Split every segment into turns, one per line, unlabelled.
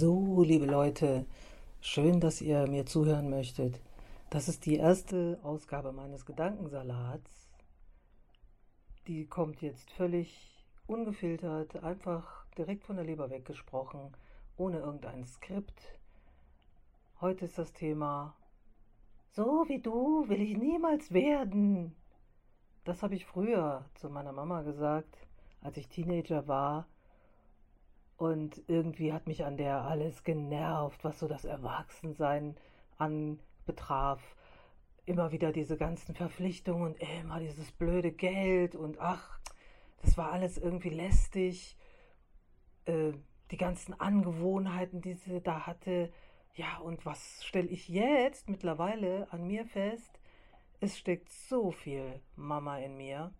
So, liebe Leute, schön, dass ihr mir zuhören möchtet. Das ist die erste Ausgabe meines Gedankensalats. Die kommt jetzt völlig ungefiltert, einfach direkt von der Leber weggesprochen, ohne irgendein Skript. Heute ist das Thema So wie du will ich niemals werden. Das habe ich früher zu meiner Mama gesagt, als ich Teenager war und irgendwie hat mich an der alles genervt, was so das Erwachsensein anbetraf. Immer wieder diese ganzen Verpflichtungen und immer dieses blöde Geld und ach, das war alles irgendwie lästig. Äh, die ganzen Angewohnheiten, die sie da hatte. Ja, und was stelle ich jetzt mittlerweile an mir fest? Es steckt so viel Mama in mir.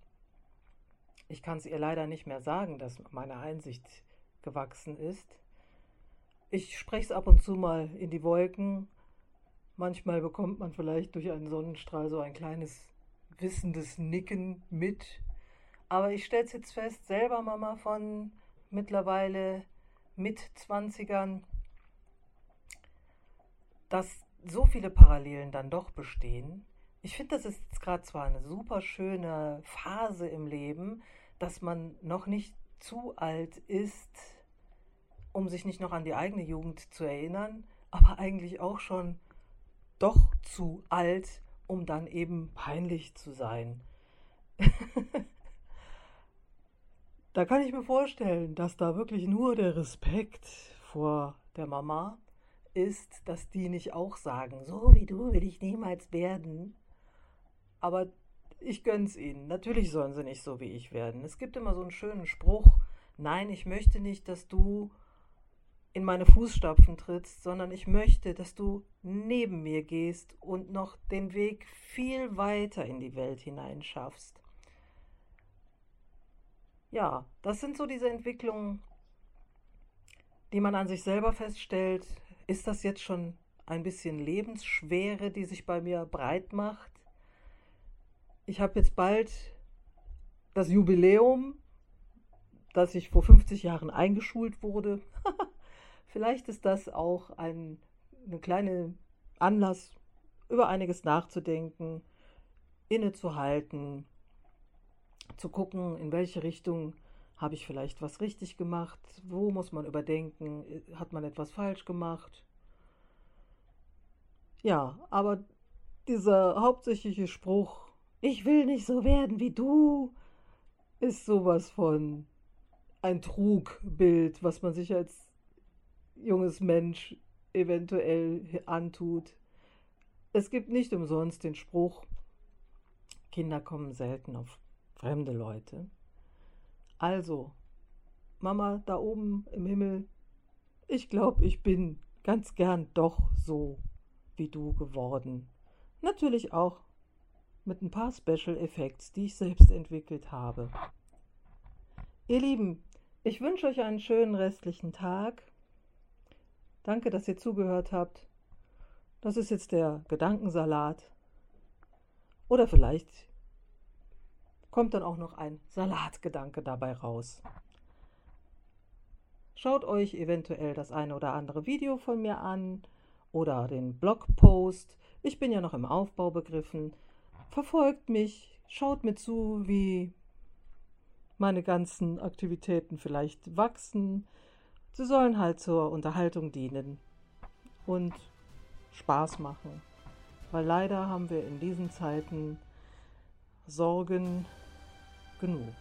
Ich kann es ihr leider nicht mehr sagen, dass meine Einsicht gewachsen ist. Ich spreche es ab und zu mal in die Wolken. Manchmal bekommt man vielleicht durch einen Sonnenstrahl so ein kleines wissendes Nicken mit. Aber ich stelle es jetzt fest, selber Mama von mittlerweile mit 20ern, dass so viele Parallelen dann doch bestehen. Ich finde, das ist jetzt gerade zwar eine super schöne Phase im Leben, dass man noch nicht zu alt ist, um sich nicht noch an die eigene Jugend zu erinnern, aber eigentlich auch schon doch zu alt, um dann eben peinlich zu sein. da kann ich mir vorstellen, dass da wirklich nur der Respekt vor der Mama ist, dass die nicht auch sagen, so wie du will ich niemals werden. Aber ich gönn's ihnen. Natürlich sollen sie nicht so wie ich werden. Es gibt immer so einen schönen Spruch, nein, ich möchte nicht, dass du in meine Fußstapfen trittst, sondern ich möchte, dass du neben mir gehst und noch den Weg viel weiter in die Welt hineinschaffst. Ja, das sind so diese Entwicklungen, die man an sich selber feststellt. Ist das jetzt schon ein bisschen Lebensschwere, die sich bei mir breit macht? Ich habe jetzt bald das Jubiläum, dass ich vor 50 Jahren eingeschult wurde. Vielleicht ist das auch ein eine kleine Anlass, über einiges nachzudenken, innezuhalten, zu gucken, in welche Richtung habe ich vielleicht was richtig gemacht, wo muss man überdenken, hat man etwas falsch gemacht. Ja, aber dieser hauptsächliche Spruch, ich will nicht so werden wie du, ist sowas von ein Trugbild, was man sich als junges Mensch eventuell antut. Es gibt nicht umsonst den Spruch, Kinder kommen selten auf fremde Leute. Also, Mama da oben im Himmel, ich glaube, ich bin ganz gern doch so wie du geworden. Natürlich auch mit ein paar Special Effects, die ich selbst entwickelt habe. Ihr Lieben, ich wünsche euch einen schönen restlichen Tag. Danke, dass ihr zugehört habt. Das ist jetzt der Gedankensalat. Oder vielleicht kommt dann auch noch ein Salatgedanke dabei raus. Schaut euch eventuell das eine oder andere Video von mir an oder den Blogpost. Ich bin ja noch im Aufbau begriffen. Verfolgt mich, schaut mir zu, wie meine ganzen Aktivitäten vielleicht wachsen, Sie sollen halt zur Unterhaltung dienen und Spaß machen. Weil leider haben wir in diesen Zeiten Sorgen genug.